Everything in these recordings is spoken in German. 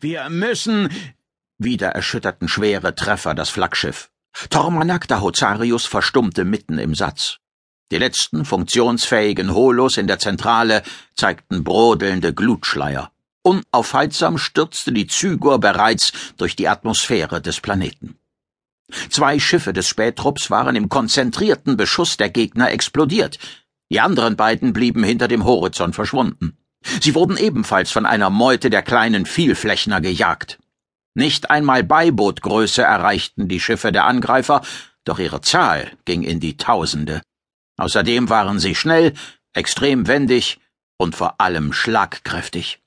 Wir müssen. Wieder erschütterten schwere Treffer das Flaggschiff. Tormanak Dahozarius verstummte mitten im Satz. Die letzten funktionsfähigen Holos in der Zentrale zeigten brodelnde Glutschleier. Unaufhaltsam stürzte die Zygur bereits durch die Atmosphäre des Planeten. Zwei Schiffe des Spättrupps waren im konzentrierten Beschuss der Gegner explodiert. Die anderen beiden blieben hinter dem Horizont verschwunden. Sie wurden ebenfalls von einer Meute der kleinen Vielflächner gejagt. Nicht einmal Beibootgröße erreichten die Schiffe der Angreifer, doch ihre Zahl ging in die Tausende. Außerdem waren sie schnell, extrem wendig und vor allem schlagkräftig.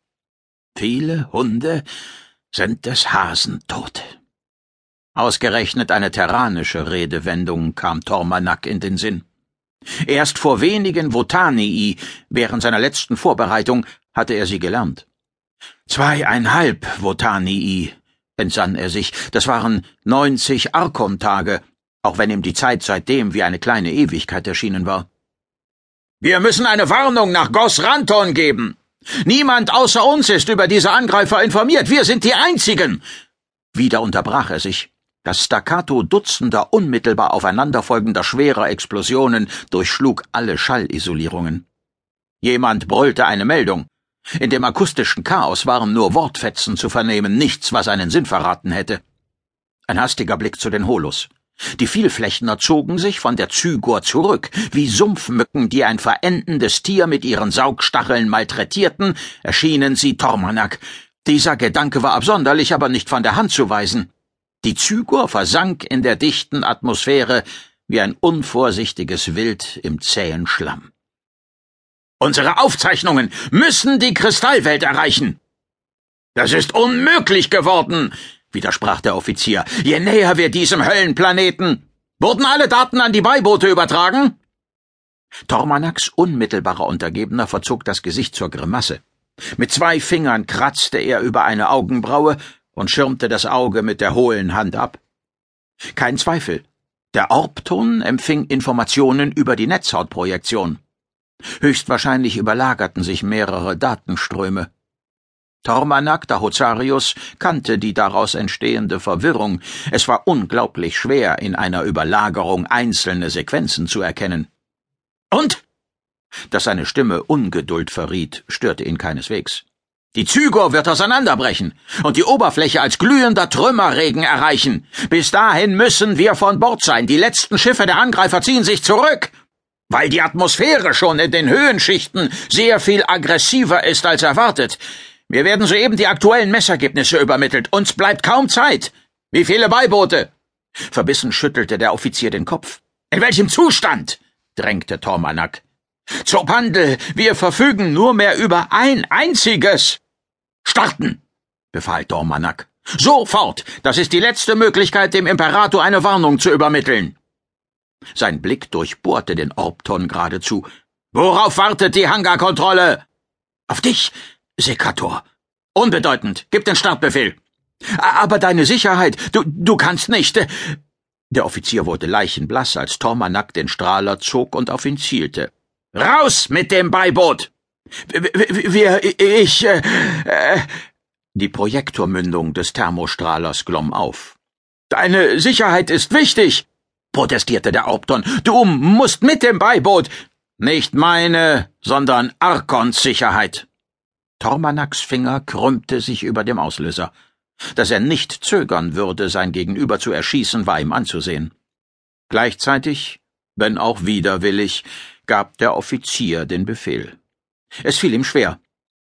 Viele Hunde sind des Hasen tot. Ausgerechnet eine terranische Redewendung kam Tormanak in den Sinn. Erst vor wenigen Votanii, während seiner letzten Vorbereitung, hatte er sie gelernt. Zweieinhalb Votanii, entsann er sich, das waren neunzig Arkontage, auch wenn ihm die Zeit seitdem wie eine kleine Ewigkeit erschienen war. Wir müssen eine Warnung nach Gosranton geben. Niemand außer uns ist über diese Angreifer informiert. Wir sind die Einzigen. Wieder unterbrach er sich. Das Staccato dutzender unmittelbar aufeinanderfolgender schwerer Explosionen durchschlug alle Schallisolierungen. Jemand brüllte eine Meldung. In dem akustischen Chaos waren nur Wortfetzen zu vernehmen, nichts, was einen Sinn verraten hätte. Ein hastiger Blick zu den Holos. Die Vielflächner zogen sich von der Zygur zurück, wie Sumpfmücken, die ein verendendes Tier mit ihren Saugstacheln malträtierten, erschienen sie Tormanak. Dieser Gedanke war absonderlich, aber nicht von der Hand zu weisen. Die Zygur versank in der dichten Atmosphäre wie ein unvorsichtiges Wild im zähen Schlamm. Unsere Aufzeichnungen müssen die Kristallwelt erreichen. Das ist unmöglich geworden, widersprach der Offizier. Je näher wir diesem Höllenplaneten. Wurden alle Daten an die Beiboote übertragen? Tormanaks unmittelbarer Untergebener verzog das Gesicht zur Grimasse. Mit zwei Fingern kratzte er über eine Augenbraue und schirmte das Auge mit der hohlen Hand ab. Kein Zweifel. Der Orbton empfing Informationen über die Netzhautprojektion. Höchstwahrscheinlich überlagerten sich mehrere Datenströme. Tormanak Dahozarius kannte die daraus entstehende Verwirrung. Es war unglaublich schwer, in einer Überlagerung einzelne Sequenzen zu erkennen. Und? Dass seine Stimme Ungeduld verriet, störte ihn keineswegs. Die Zygor wird auseinanderbrechen und die Oberfläche als glühender Trümmerregen erreichen. Bis dahin müssen wir von Bord sein. Die letzten Schiffe der Angreifer ziehen sich zurück weil die Atmosphäre schon in den Höhenschichten sehr viel aggressiver ist als erwartet. Mir werden soeben die aktuellen Messergebnisse übermittelt. Uns bleibt kaum Zeit. Wie viele Beiboote? Verbissen schüttelte der Offizier den Kopf. In welchem Zustand? drängte Tormanak. Zur Pandel, wir verfügen nur mehr über ein einziges. Starten, befahl Tormanak. Sofort! Das ist die letzte Möglichkeit, dem Imperator eine Warnung zu übermitteln. Sein Blick durchbohrte den Orbton geradezu. Worauf wartet die Hangarkontrolle? Auf dich, Sekator. Unbedeutend. Gib den Startbefehl. Aber deine Sicherheit. Du, du kannst nicht. Der Offizier wurde leichenblass, als Tormanak den Strahler zog und auf ihn zielte. Raus mit dem Beiboot! Wir, ich, äh, äh, Die Projektormündung des Thermostrahlers glomm auf. Deine Sicherheit ist wichtig protestierte der Hauptton. Du musst mit dem Beiboot. Nicht meine, sondern Arkons Sicherheit. Tormanaks Finger krümmte sich über dem Auslöser. Dass er nicht zögern würde, sein Gegenüber zu erschießen, war ihm anzusehen. Gleichzeitig, wenn auch widerwillig, gab der Offizier den Befehl. Es fiel ihm schwer.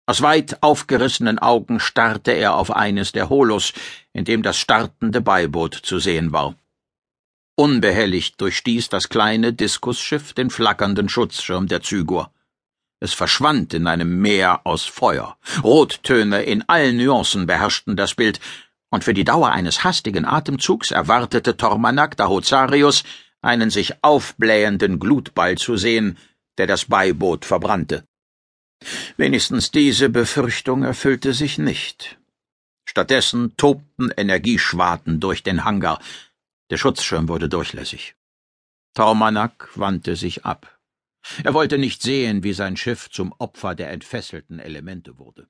Aus weit aufgerissenen Augen starrte er auf eines der Holos, in dem das startende Beiboot zu sehen war. Unbehelligt durchstieß das kleine Diskusschiff den flackernden Schutzschirm der Zygur. Es verschwand in einem Meer aus Feuer. Rottöne in allen Nuancen beherrschten das Bild, und für die Dauer eines hastigen Atemzugs erwartete Tormanak Dahozarius, einen sich aufblähenden Glutball zu sehen, der das Beiboot verbrannte. Wenigstens diese Befürchtung erfüllte sich nicht. Stattdessen tobten Energieschwaden durch den Hangar, der Schutzschirm wurde durchlässig. Tormanak wandte sich ab. Er wollte nicht sehen, wie sein Schiff zum Opfer der entfesselten Elemente wurde.